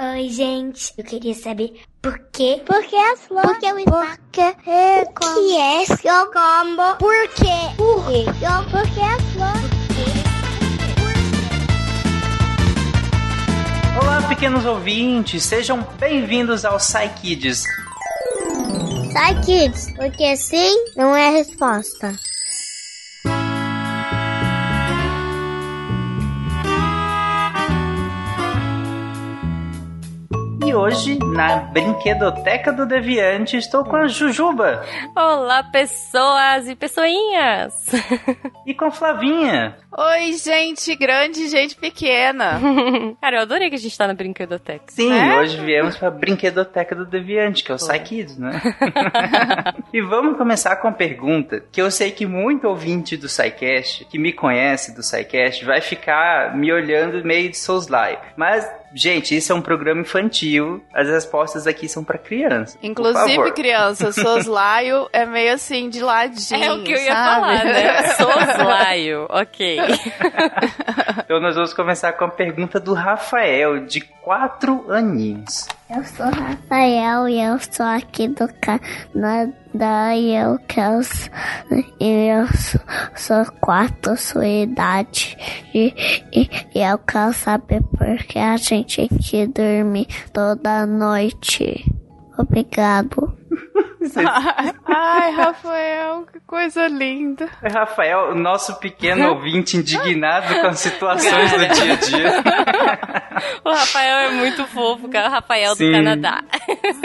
Oi, gente. Eu queria saber por quê? Por que as flores? Por que o espaço? que é que é seu combo? Por quê? Por quê? Por que as flores? Olá, pequenos ouvintes, sejam bem-vindos ao Psy Kids. Sai, kids, porque sim não é a resposta. E hoje, na Brinquedoteca do Deviante, estou com a Jujuba Olá, pessoas e pessoinhas! e com a Flavinha. Oi, gente grande, gente pequena. Cara, eu adorei que a gente tá na brinquedoteca. Sim, É? hoje viemos para a Brinquedoteca do Deviante, que é o Kids, né? e vamos começar com a pergunta que eu sei que muito ouvinte do SciCast, que me conhece do SciCast, vai ficar me olhando meio de soslaio. Mas, gente, isso é um programa infantil, as respostas aqui são para criança. por Inclusive, criança, soslaio é meio assim de ladinho. É o que eu ia sabe? falar, né? Soslaio, ok. Então nós vamos começar com a pergunta do Rafael, de 4 aninhos. Eu sou Rafael e eu sou aqui do Canadá e eu quero eu sou, sou quatro sua idade e, e, e eu quero saber por que a gente tem que dormir toda noite. Obrigado. Ai, Rafael, que coisa linda. Rafael, o nosso pequeno ouvinte indignado com as situações do dia a dia. O Rafael é muito fofo, cara. O Rafael Sim. do Canadá.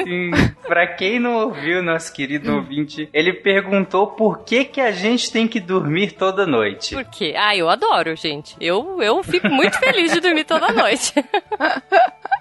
Sim, pra quem não ouviu, nosso querido ouvinte, ele perguntou por que que a gente tem que dormir toda noite. Por quê? Ah, eu adoro, gente. Eu, eu fico muito feliz de dormir toda noite.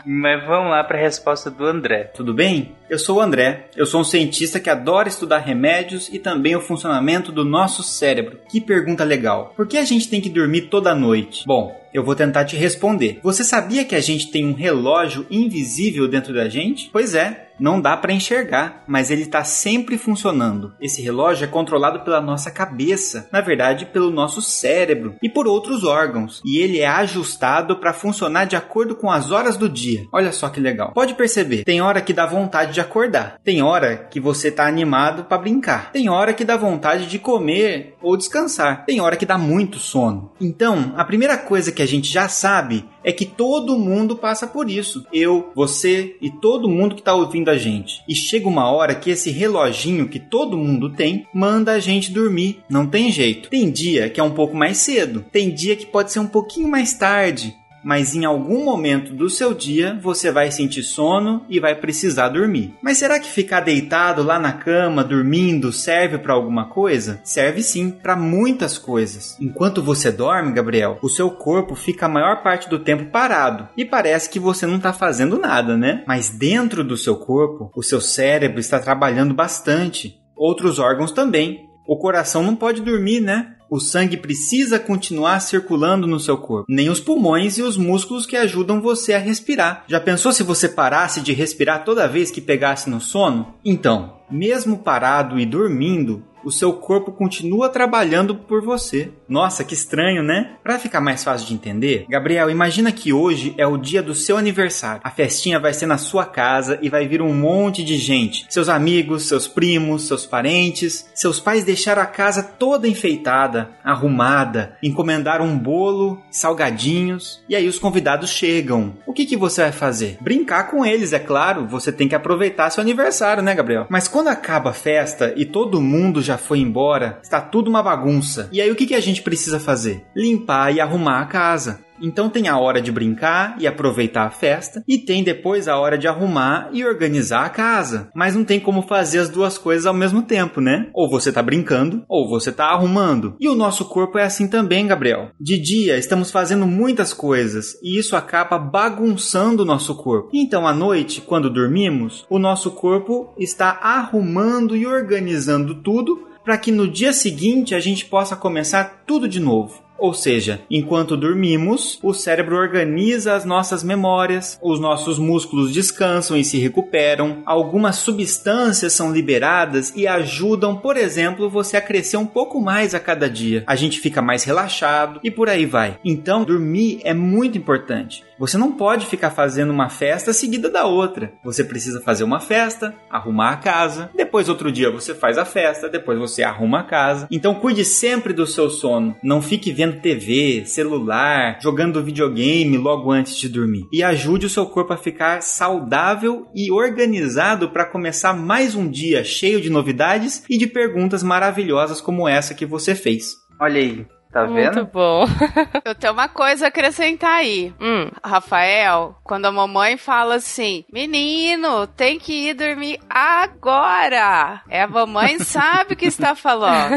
Mas vamos lá pra resposta do André. Tudo bem? Eu sou o André. Eu sou um cientista que adora estudar remédios e também o funcionamento do nosso cérebro. Que pergunta legal. Por que a gente tem que dormir toda noite? Bom, eu vou tentar te responder. Você sabia que a gente tem um relógio invisível dentro da gente? Pois é, não dá para enxergar, mas ele está sempre funcionando. Esse relógio é controlado pela nossa cabeça, na verdade, pelo nosso cérebro e por outros órgãos, e ele é ajustado para funcionar de acordo com as horas do dia. Olha só que legal. Pode perceber, tem hora que dá vontade de acordar, tem hora que você tá animado para brincar, tem hora que dá vontade de comer ou descansar, tem hora que dá muito sono. Então, a primeira coisa que a gente já sabe é que todo mundo passa por isso. Eu, você e todo mundo que tá ouvindo a gente. E chega uma hora que esse reloginho que todo mundo tem manda a gente dormir. Não tem jeito. Tem dia que é um pouco mais cedo, tem dia que pode ser um pouquinho mais tarde. Mas em algum momento do seu dia você vai sentir sono e vai precisar dormir. Mas será que ficar deitado lá na cama, dormindo, serve para alguma coisa? Serve sim, para muitas coisas. Enquanto você dorme, Gabriel, o seu corpo fica a maior parte do tempo parado e parece que você não está fazendo nada, né? Mas dentro do seu corpo, o seu cérebro está trabalhando bastante. Outros órgãos também. O coração não pode dormir, né? O sangue precisa continuar circulando no seu corpo, nem os pulmões e os músculos que ajudam você a respirar. Já pensou se você parasse de respirar toda vez que pegasse no sono? Então, mesmo parado e dormindo, o seu corpo continua trabalhando por você. Nossa, que estranho, né? Para ficar mais fácil de entender, Gabriel, imagina que hoje é o dia do seu aniversário. A festinha vai ser na sua casa e vai vir um monte de gente. Seus amigos, seus primos, seus parentes. Seus pais deixaram a casa toda enfeitada, arrumada, encomendaram um bolo, salgadinhos, e aí os convidados chegam. O que, que você vai fazer? Brincar com eles, é claro. Você tem que aproveitar seu aniversário, né, Gabriel? Mas quando acaba a festa e todo mundo já foi embora, está tudo uma bagunça. E aí o que, que a gente precisa fazer? Limpar e arrumar a casa. Então tem a hora de brincar e aproveitar a festa, e tem depois a hora de arrumar e organizar a casa. Mas não tem como fazer as duas coisas ao mesmo tempo, né? Ou você tá brincando, ou você tá arrumando. E o nosso corpo é assim também, Gabriel. De dia estamos fazendo muitas coisas e isso acaba bagunçando o nosso corpo. Então à noite, quando dormimos, o nosso corpo está arrumando e organizando tudo para que no dia seguinte a gente possa começar tudo de novo. Ou seja, enquanto dormimos, o cérebro organiza as nossas memórias, os nossos músculos descansam e se recuperam, algumas substâncias são liberadas e ajudam, por exemplo, você a crescer um pouco mais a cada dia. A gente fica mais relaxado e por aí vai. Então, dormir é muito importante. Você não pode ficar fazendo uma festa seguida da outra. Você precisa fazer uma festa, arrumar a casa, depois outro dia você faz a festa, depois você arruma a casa. Então cuide sempre do seu sono. Não fique vendo TV, celular, jogando videogame logo antes de dormir. E ajude o seu corpo a ficar saudável e organizado para começar mais um dia cheio de novidades e de perguntas maravilhosas como essa que você fez. Olha aí, Tá vendo? Muito bom. Eu tenho uma coisa a acrescentar aí. Hum. Rafael, quando a mamãe fala assim, menino, tem que ir dormir agora. É a mamãe sabe o que está falando,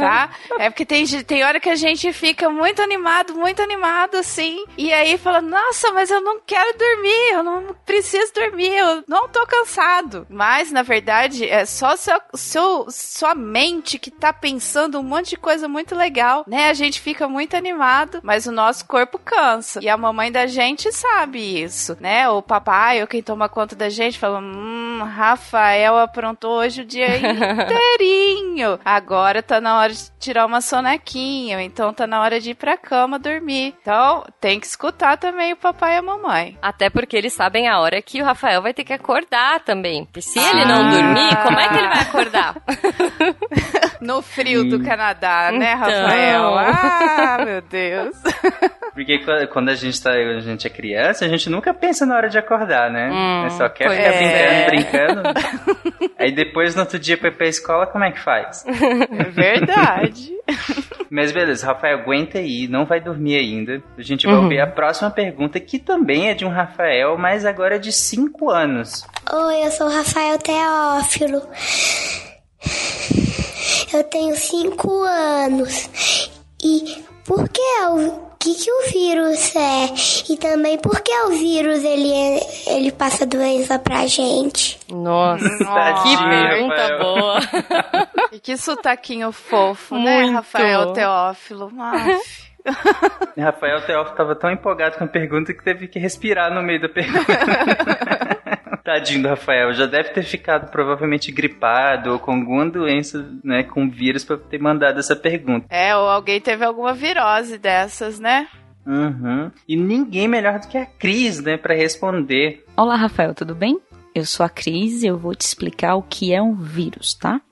tá? É porque tem, tem hora que a gente fica muito animado, muito animado assim, e aí fala, nossa, mas eu não quero dormir, eu não preciso dormir, eu não tô cansado. Mas, na verdade, é só seu, seu, sua mente que tá pensando um monte de coisa muito legal, né? Gente fica muito animado, mas o nosso corpo cansa. E a mamãe da gente sabe isso, né? O papai ou quem toma conta da gente fala: Hum, Rafael aprontou hoje o dia inteirinho. Agora tá na hora de tirar uma sonequinha, então tá na hora de ir pra cama dormir. Então tem que escutar também o papai e a mamãe. Até porque eles sabem a hora que o Rafael vai ter que acordar também. Porque se ele não Ah. dormir, como é que ele vai acordar? No frio do Canadá, né, Então. Rafael? Ah, meu Deus. Porque qu- quando a gente, tá, a gente é criança, a gente nunca pensa na hora de acordar, né? Hum, É só quer ficar é. brincando, brincando. Aí depois, no outro dia, pra ir pra escola, como é que faz? É verdade. Mas beleza, Rafael, aguenta aí, não vai dormir ainda. A gente vai Uhum. ouvir a próxima pergunta, que também é de um Rafael, mas agora é de 5 anos. Oi, eu sou o Rafael Teófilo. Eu tenho cinco anos. E por que é o que, que o vírus é? E também por que o vírus ele, é- ele passa doença pra gente? Nossa, que pergunta boa. E que sotaquinho fofo, né, Muito. Rafael Teófilo? Rafael Teófilo tava tão empolgado com a pergunta que teve que respirar no meio da pergunta. Tadinho do Rafael, já deve ter ficado provavelmente gripado ou com alguma doença, né, com vírus pra ter mandado essa pergunta. É, ou alguém teve alguma virose dessas, né? Uhum. E ninguém melhor do que a Cris, né, pra responder. Olá, Rafael, tudo bem? Eu sou a Cris e eu vou te explicar o que é um vírus, tá?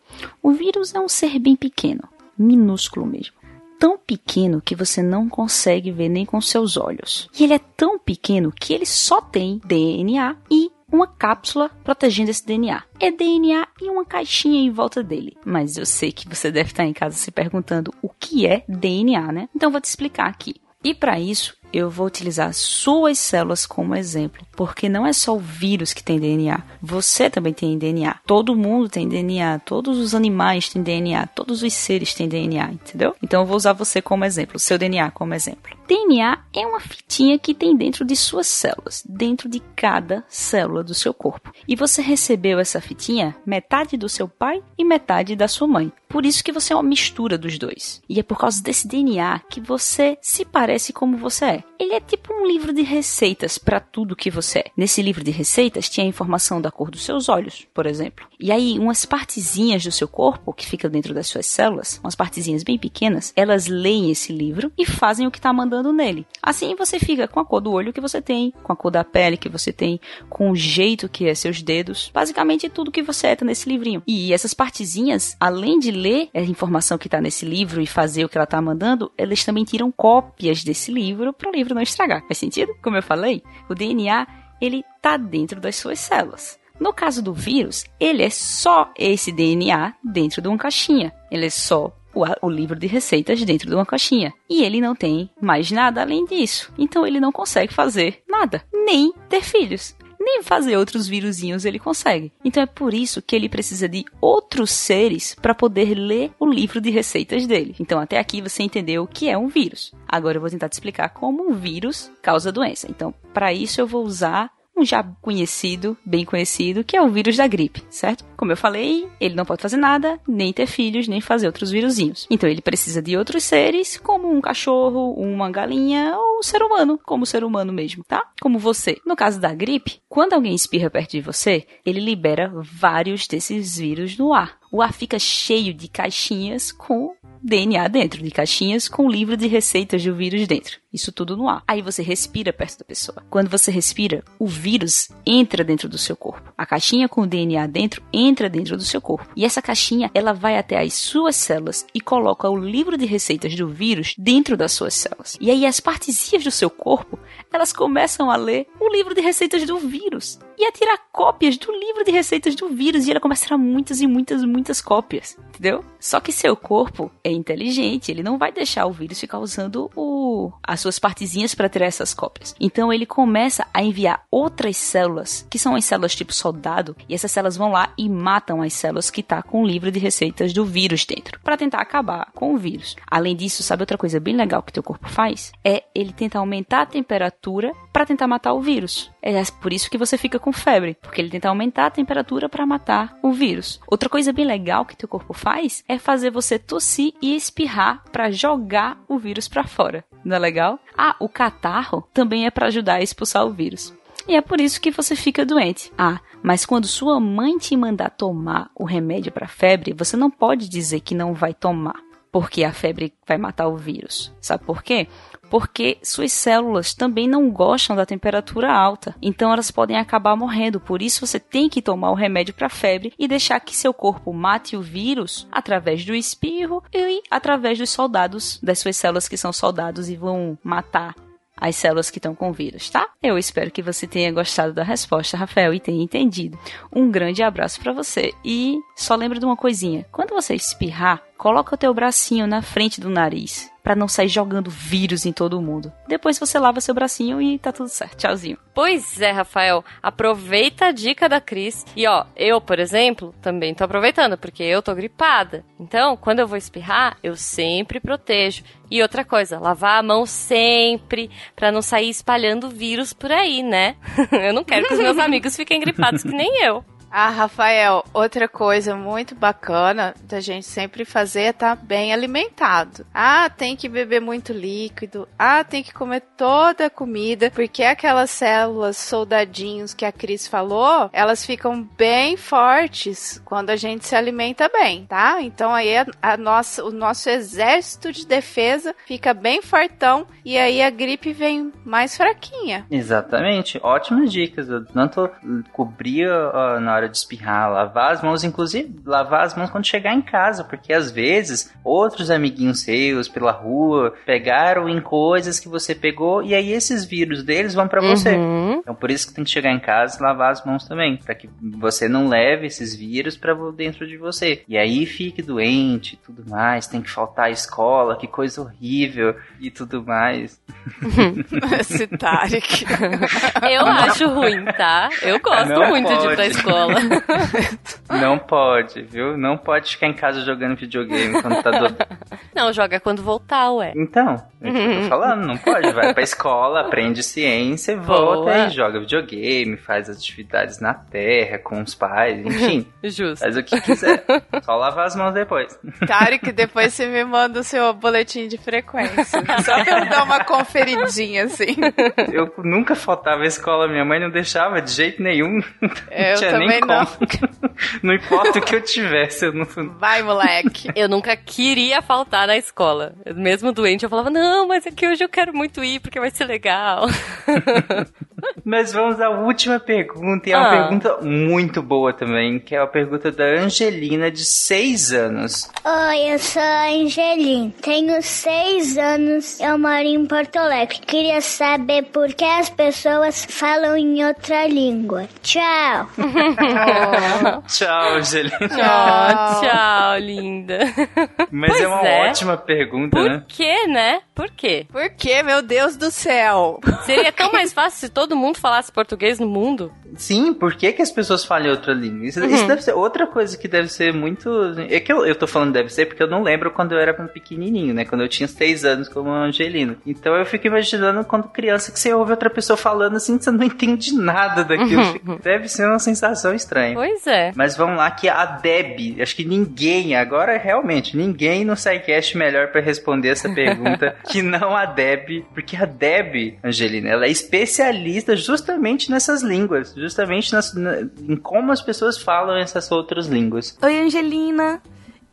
O vírus é um ser bem pequeno, minúsculo mesmo. Tão pequeno que você não consegue ver nem com seus olhos. E ele é tão pequeno que ele só tem DNA e uma cápsula protegendo esse DNA. É DNA e uma caixinha em volta dele. Mas eu sei que você deve estar em casa se perguntando o que é DNA, né? Então vou te explicar aqui. E para isso, eu vou utilizar suas células como exemplo, porque não é só o vírus que tem DNA, você também tem DNA. Todo mundo tem DNA, todos os animais têm DNA, todos os seres têm DNA, entendeu? Então eu vou usar você como exemplo, seu DNA como exemplo. DNA é uma fitinha que tem dentro de suas células, dentro de cada célula do seu corpo. E você recebeu essa fitinha metade do seu pai e metade da sua mãe. Por isso que você é uma mistura dos dois. E é por causa desse DNA que você se parece como você é. Ele é tipo um livro de receitas para tudo que você é. Nesse livro de receitas tinha a informação da cor dos seus olhos, por exemplo. E aí umas partezinhas do seu corpo que fica dentro das suas células, umas partezinhas bem pequenas, elas leem esse livro e fazem o que está mandando nele. Assim você fica com a cor do olho que você tem, com a cor da pele que você tem, com o jeito que é seus dedos, basicamente tudo que você é tá nesse livrinho. E essas partezinhas, além de ler a informação que está nesse livro e fazer o que ela está mandando, elas também tiram cópias desse livro para o livro não estragar. Faz sentido? Como eu falei, o DNA ele tá dentro das suas células. No caso do vírus, ele é só esse DNA dentro de uma caixinha. Ele é só o, o livro de receitas dentro de uma caixinha. E ele não tem mais nada além disso. Então ele não consegue fazer nada, nem ter filhos. Nem fazer outros vírusinhos ele consegue. Então é por isso que ele precisa de outros seres para poder ler o livro de receitas dele. Então até aqui você entendeu o que é um vírus. Agora eu vou tentar te explicar como um vírus causa doença. Então, para isso eu vou usar um já conhecido, bem conhecido, que é o vírus da gripe, certo? Como eu falei, ele não pode fazer nada, nem ter filhos, nem fazer outros vírusinhos. Então ele precisa de outros seres, como um cachorro, uma galinha ou um ser humano, como ser humano mesmo, tá? Como você. No caso da gripe, quando alguém espirra perto de você, ele libera vários desses vírus no ar. O ar fica cheio de caixinhas com DNA dentro, de caixinhas com livro de receitas do vírus dentro. Isso tudo no ar. Aí você respira perto da pessoa. Quando você respira, o vírus entra dentro do seu corpo. A caixinha com o DNA dentro entra dentro do seu corpo. E essa caixinha, ela vai até as suas células e coloca o livro de receitas do vírus dentro das suas células. E aí as partezinhas do seu corpo, elas começam a ler o livro de receitas do vírus e a tirar cópias do livro de receitas do vírus e ela começa a tirar muitas e muitas muitas cópias, entendeu? Só que seu corpo é inteligente, ele não vai deixar o vírus ficar usando o as suas partezinhas para tirar essas cópias. Então ele começa a enviar outras células, que são as células tipo soldado, e essas células vão lá e matam as células que tá com o livro de receitas do vírus dentro, para tentar acabar com o vírus. Além disso, sabe outra coisa bem legal que teu corpo faz? É ele tenta aumentar a temperatura para tentar matar o vírus. É por isso que você fica com febre, porque ele tenta aumentar a temperatura para matar o vírus. Outra coisa bem legal que teu corpo faz é fazer você tossir e espirrar para jogar o vírus para fora. Não é legal? Ah, o catarro também é para ajudar a expulsar o vírus. E é por isso que você fica doente. Ah, mas quando sua mãe te mandar tomar o remédio para febre, você não pode dizer que não vai tomar, porque a febre vai matar o vírus. Sabe por quê? Porque suas células também não gostam da temperatura alta, então elas podem acabar morrendo. Por isso você tem que tomar o remédio para febre e deixar que seu corpo mate o vírus através do espirro e através dos soldados, das suas células que são soldados e vão matar as células que estão com vírus, tá? Eu espero que você tenha gostado da resposta, Rafael, e tenha entendido. Um grande abraço para você e só lembra de uma coisinha: quando você espirrar, coloca o teu bracinho na frente do nariz para não sair jogando vírus em todo mundo. Depois você lava seu bracinho e tá tudo certo. Tchauzinho. Pois é, Rafael. Aproveita a dica da Cris. E ó, eu, por exemplo, também tô aproveitando, porque eu tô gripada. Então, quando eu vou espirrar, eu sempre protejo. E outra coisa, lavar a mão sempre, para não sair espalhando vírus por aí, né? eu não quero que os meus amigos fiquem gripados que nem eu. Ah, Rafael, outra coisa muito bacana da gente sempre fazer é estar tá bem alimentado. Ah, tem que beber muito líquido. Ah, tem que comer toda a comida, porque aquelas células soldadinhos que a Cris falou, elas ficam bem fortes quando a gente se alimenta bem, tá? Então aí a, a nossa, o nosso exército de defesa fica bem fortão e aí a gripe vem mais fraquinha. Exatamente. Ótimas dicas. Eu tanto cobrir uh, na hora hora de espirrar, lavar as mãos, inclusive lavar as mãos quando chegar em casa, porque às vezes outros amiguinhos seus pela rua pegaram em coisas que você pegou e aí esses vírus deles vão para você. Uhum. Então por isso que tem que chegar em casa e lavar as mãos também, para que você não leve esses vírus para dentro de você. E aí fique doente e tudo mais, tem que faltar à escola, que coisa horrível e tudo mais. Esse Tarek. Eu acho ruim, tá? Eu gosto Não muito de ir pode. pra escola. Não pode, viu? Não pode ficar em casa jogando videogame quando tá do... Não, joga quando voltar, ué. Então, é o que eu tô falando, não pode. Vai pra escola, aprende ciência, volta Boa. e joga videogame, faz atividades na terra com os pais, enfim. Justo. Faz o que quiser. Só lavar as mãos depois. Tarek, depois você me manda o seu boletim de frequência. Só pra eu dar uma conferidinha, assim. Eu nunca faltava à escola, minha mãe não deixava de jeito nenhum. Eu não tinha também nem não. como. Não importa o que eu tivesse, eu não. Vai, moleque. Eu nunca queria faltar na escola. Mesmo doente, eu falava, não, mas é que hoje eu quero muito ir, porque vai ser legal. Mas vamos à última pergunta, e é uma Ah. pergunta muito boa também, que é a pergunta da Angelina, de 6 anos. Oi, eu sou a Angeline. Tenho seis anos. Eu moro em Porto Alegre. Queria saber por que as pessoas falam em outra língua. Tchau. Tchau, Angelina. Oh, tchau, linda. Mas Pois é uma é. Ótima pergunta, Por né? quê, né? Por quê? Por que, meu Deus do céu? Seria tão mais fácil se todo mundo falasse português no mundo. Sim, por que, que as pessoas falam outra língua? Isso, Uhum. isso deve ser outra coisa que deve ser muito. É que eu, eu tô falando deve ser porque eu não lembro quando eu era um pequenininho, né? Quando eu tinha seis anos como a Angelina. Então eu fico imaginando quando criança que você ouve outra pessoa falando assim, você não entende nada daquilo. Uhum. Deve ser uma sensação estranha. Pois é. Mas vamos lá que a Deb, acho que ninguém, agora realmente, ninguém no SciCast melhor pra responder essa pergunta que não a Deb, porque a Deb, Angelina, ela é especialista justamente nessas línguas, justamente nas, na, em como as pessoas falam essas outras línguas. Oi, Angelina.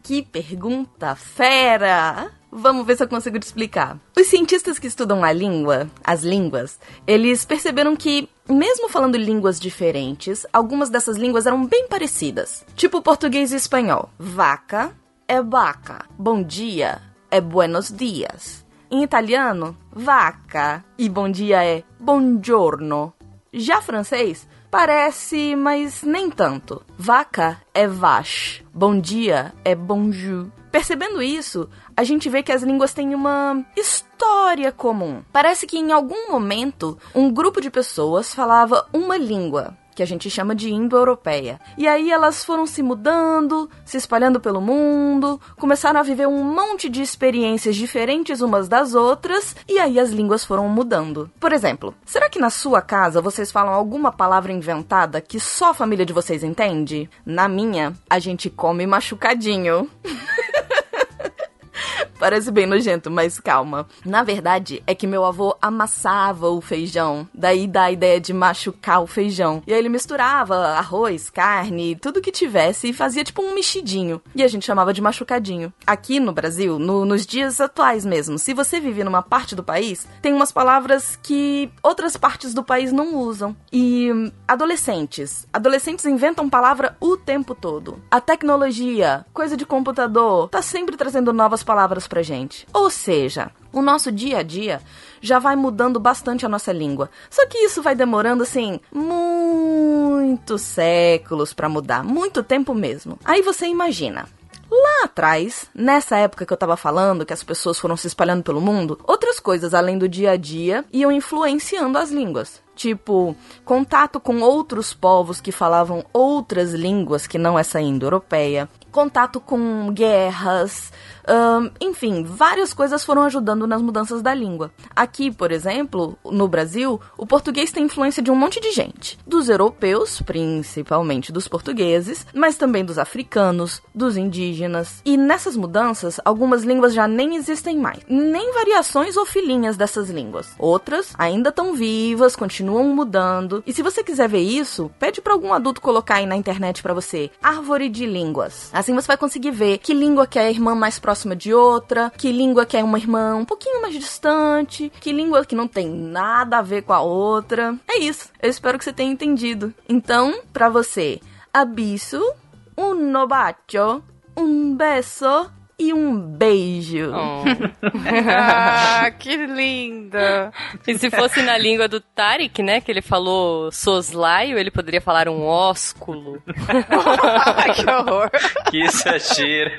Que pergunta fera! Vamos ver se eu consigo te explicar. Os cientistas que estudam a língua, as línguas, eles perceberam que, mesmo falando línguas diferentes, algumas dessas línguas eram bem parecidas. Tipo português e espanhol. Vaca é vaca. Bom dia é buenos dias. Em italiano, vaca. E bom dia é buongiorno. Já francês, parece, mas nem tanto. Vaca é vache. Bom dia é bonjour. Percebendo isso, a gente vê que as línguas têm uma história comum. Parece que em algum momento um grupo de pessoas falava uma língua, que a gente chama de indo-europeia. E aí elas foram se mudando, se espalhando pelo mundo, começaram a viver um monte de experiências diferentes umas das outras, e aí as línguas foram mudando. Por exemplo, será que na sua casa vocês falam alguma palavra inventada que só a família de vocês entende? Na minha, a gente come machucadinho. Parece bem nojento, mas calma. Na verdade, é que meu avô amassava o feijão. Daí dá a ideia de machucar o feijão. E aí ele misturava arroz, carne, tudo que tivesse e fazia tipo um mexidinho. E a gente chamava de machucadinho. Aqui no Brasil, no, nos dias atuais mesmo, se você vive numa parte do país, tem umas palavras que outras partes do país não usam. E adolescentes. Adolescentes inventam palavra o tempo todo. A tecnologia, coisa de computador, tá sempre trazendo novas palavras pra gente. Ou seja, o nosso dia a dia já vai mudando bastante a nossa língua. Só que isso vai demorando assim muitos séculos para mudar, muito tempo mesmo. Aí você imagina, Lá atrás, nessa época que eu tava falando, que as pessoas foram se espalhando pelo mundo, outras coisas além do dia a dia iam influenciando as línguas. Tipo, contato com outros povos que falavam outras línguas que não essa indo-europeia, contato com guerras, hum, enfim, várias coisas foram ajudando nas mudanças da língua. Aqui, por exemplo, no Brasil, o português tem influência de um monte de gente. Dos europeus, principalmente dos portugueses, mas também dos africanos, dos indígenas. E nessas mudanças, algumas línguas já nem existem mais. Nem variações ou filhinhas dessas línguas. Outras ainda estão vivas, continuam mudando. E se você quiser ver isso, pede para algum adulto colocar aí na internet para você. Árvore de línguas. Assim você vai conseguir ver que língua que é a irmã mais próxima de outra, que língua que é uma irmã um pouquinho mais distante, que língua que não tem nada a ver com a outra. É isso. Eu espero que você tenha entendido. Então, para você, abisso, un bacio, um beijo e um beijo. Oh. ah, que linda. E se fosse na língua do Tarek, né, que ele falou soslaio, ele poderia falar um ósculo. que horror. Que exagero.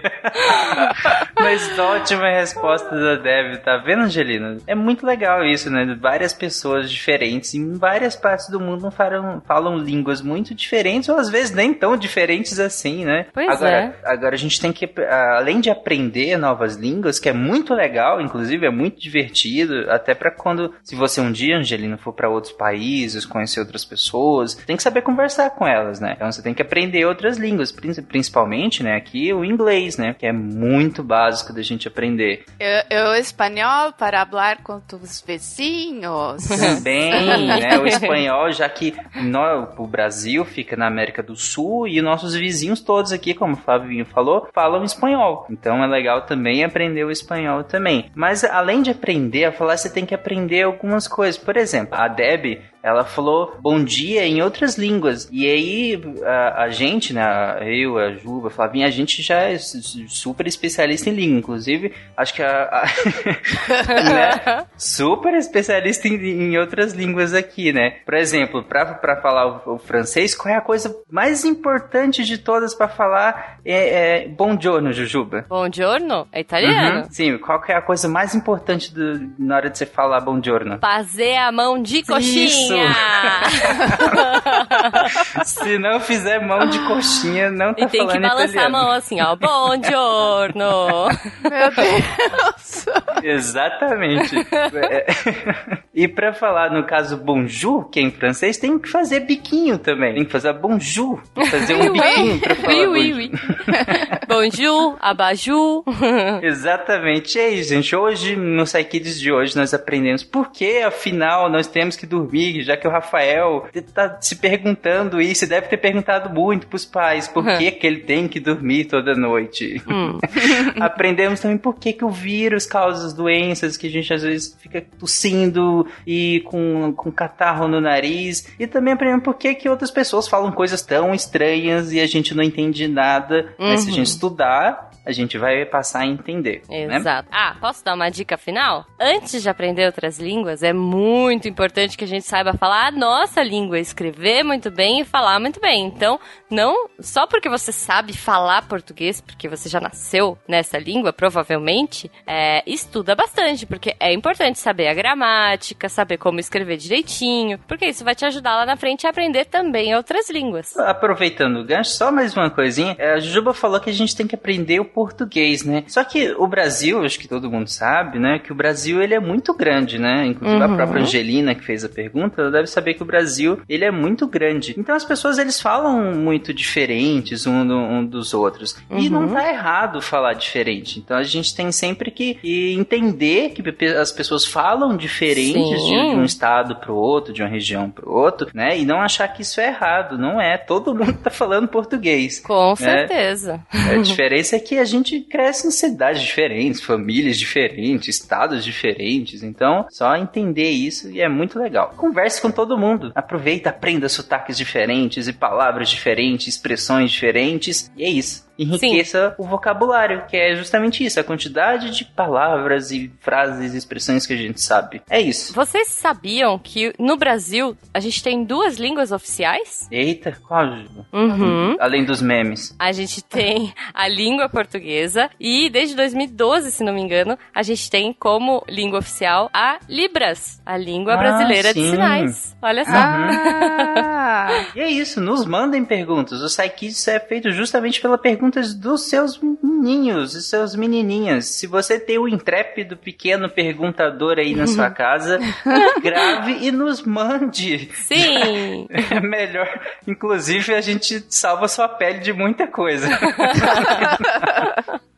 Mas ótima resposta da Deb, tá vendo, Angelina? É muito legal isso, né? Várias pessoas diferentes em várias partes do mundo falam, falam línguas muito diferentes, ou às vezes nem tão diferentes assim, né? Pois agora, é. Agora a gente tem que, além de aprender novas línguas, que é muito legal, inclusive é muito divertido, até para quando, se você um dia, Angelina, for para outros países, conhecer outras pessoas, tem que saber conversar com elas, né? Então você tem que aprender outras línguas, prin- principalmente, né, aqui o inglês, né, que é muito básico da gente aprender. Eu, eu espanhol para falar com tus vizinhos. Também, né, o espanhol, já que nó- o Brasil fica na América do Sul e nossos vizinhos todos aqui, como o Fabinho falou, falam espanhol. Então é legal também aprender o espanhol também. Mas além de aprender a falar, você tem que aprender algumas coisas. Por exemplo, a Deb, ela falou bom dia em outras línguas. E aí a, a gente, né, eu, a Juba, a Flavinha, a gente já é su- super especialista em língua. Inclusive, acho que a, a- né, super especialista em, em outras línguas aqui, né? Por exemplo, pra, pra falar o, o francês, qual é a coisa mais importante de todas pra falar? É, é bom giorno, Jujuba. Buongiorno é italiano. Uhum. Sim, qual é a coisa mais importante do- na hora de você falar bom giorno? Fazer a mão de coxinha. Se não fizer mão de coxinha, não tá e tem falando que balançar italiano. a mão assim, ó. Buongiorno. Meu Deus. Exatamente. É. E pra falar, no caso, bonjour, que é em francês, tem que fazer biquinho também. Tem que fazer bonjour, fazer um biquinho pra falar Oui, bonjour. oui, oui. Bonjour, abajur. Exatamente, é isso, gente. Hoje, no Psykids de hoje, nós aprendemos por que, afinal, nós temos que dormir, já que o Rafael tá se perguntando isso, e deve ter perguntado muito pros pais, por que, que ele tem que dormir toda noite. Hum. aprendemos também por que, que o vírus causa as doenças, que a gente às vezes fica tossindo e com, com catarro no nariz, e também aprendemos por que, que outras pessoas falam coisas tão estranhas e a gente não entende nada, mas se a Uhum. gente estudar, a gente vai passar a entender. né? Exato. Ah, posso dar uma dica final? Antes de aprender outras línguas, é muito importante que a gente saiba falar a nossa língua, escrever muito bem e falar muito bem. Então, não só porque você sabe falar português, porque você já nasceu nessa língua, provavelmente, é, estuda bastante, porque é importante saber a gramática, saber como escrever direitinho, porque isso vai te ajudar lá na frente a aprender também outras línguas. Aproveitando o gancho, só mais uma coisinha. É, A Jujuba falou que a gente tem que aprender o português, né? Só que o Brasil, acho que todo mundo sabe, né? Que o Brasil ele é muito grande, né? Inclusive a Uhum. própria Angelina que fez a pergunta, ela deve saber que o Brasil ele é muito grande. Então as pessoas eles falam muito diferentes um, do- um dos outros. E Uhum. não tá errado falar diferente. Então a gente tem sempre que entender que as pessoas falam diferentes de, de um estado pro outro, de uma região pro outro, né? E não achar que isso é errado. Não é. Todo mundo tá falando português. Com certeza. A diferença é que a gente cresce em cidades diferentes, famílias diferentes, estados diferentes. Então, só entender isso e é muito legal. Converse com todo mundo. Aproveita, aprenda sotaques diferentes e palavras diferentes, expressões diferentes. E é isso. Enriqueça o vocabulário, que é justamente isso, a quantidade de palavras e frases e expressões que a gente sabe. É isso. Vocês sabiam que no Brasil a gente tem duas línguas oficiais? Eita, qual? Uhum. Além dos memes. A gente tem a língua portuguesa e desde 2012, se não me engano, a gente tem como língua oficial a Libras, a língua Ah, brasileira de sim. sinais. Olha só. Ah, E é isso, nos mandem perguntas. O Psykids é feito justamente pela perguntas dos seus menininhos e seus menininhas. Se você tem um intrépido pequeno perguntador aí na sua casa, grave e nos mande. Sim. É melhor. Inclusive, a gente salva sua pele de muita coisa.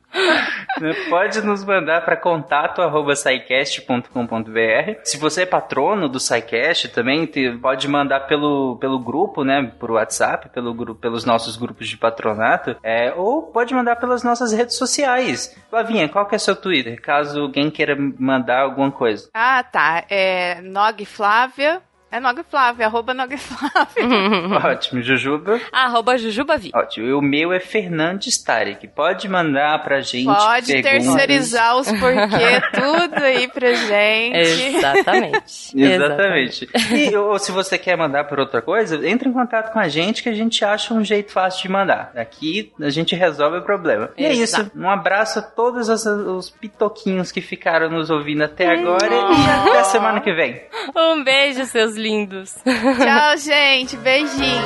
Pode nos mandar para contato@saicast.com.br. Se você é patrono do SciCast, também pode mandar pelo, pelo grupo, né, por WhatsApp, pelo pelos nossos grupos de patronato, é, ou pode mandar pelas nossas redes sociais. Flavinha, qual que é seu Twitter, caso alguém queira mandar alguma coisa? ah, tá. É Nog Flávia. É Nog Flávia, arroba Nog Flávia. Ótimo, Jujuba. Arroba Jujubavi. Ótimo. E o meu é Fernandes Tarek. Pode mandar pra gente Pode perguntas. terceirizar os porquê tudo aí pra gente. Exatamente. Exatamente. E ou se você quer mandar por outra coisa, entre em contato com a gente que a gente acha um jeito fácil de mandar. Aqui a gente resolve o problema. E é isso. Um abraço a todos os, os pitoquinhos que ficaram nos ouvindo até agora e até semana que vem. Um beijo, seus lindos. Tchau, gente. Beijinho.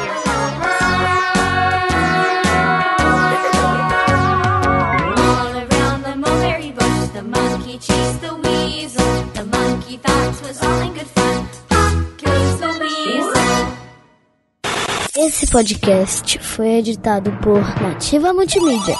All around the mulberry bush, the monkey chased the weasel. The monkey thought 'twas all in good fun. Pop goes the weasel. Esse podcast foi editado por Nativa Multimídia.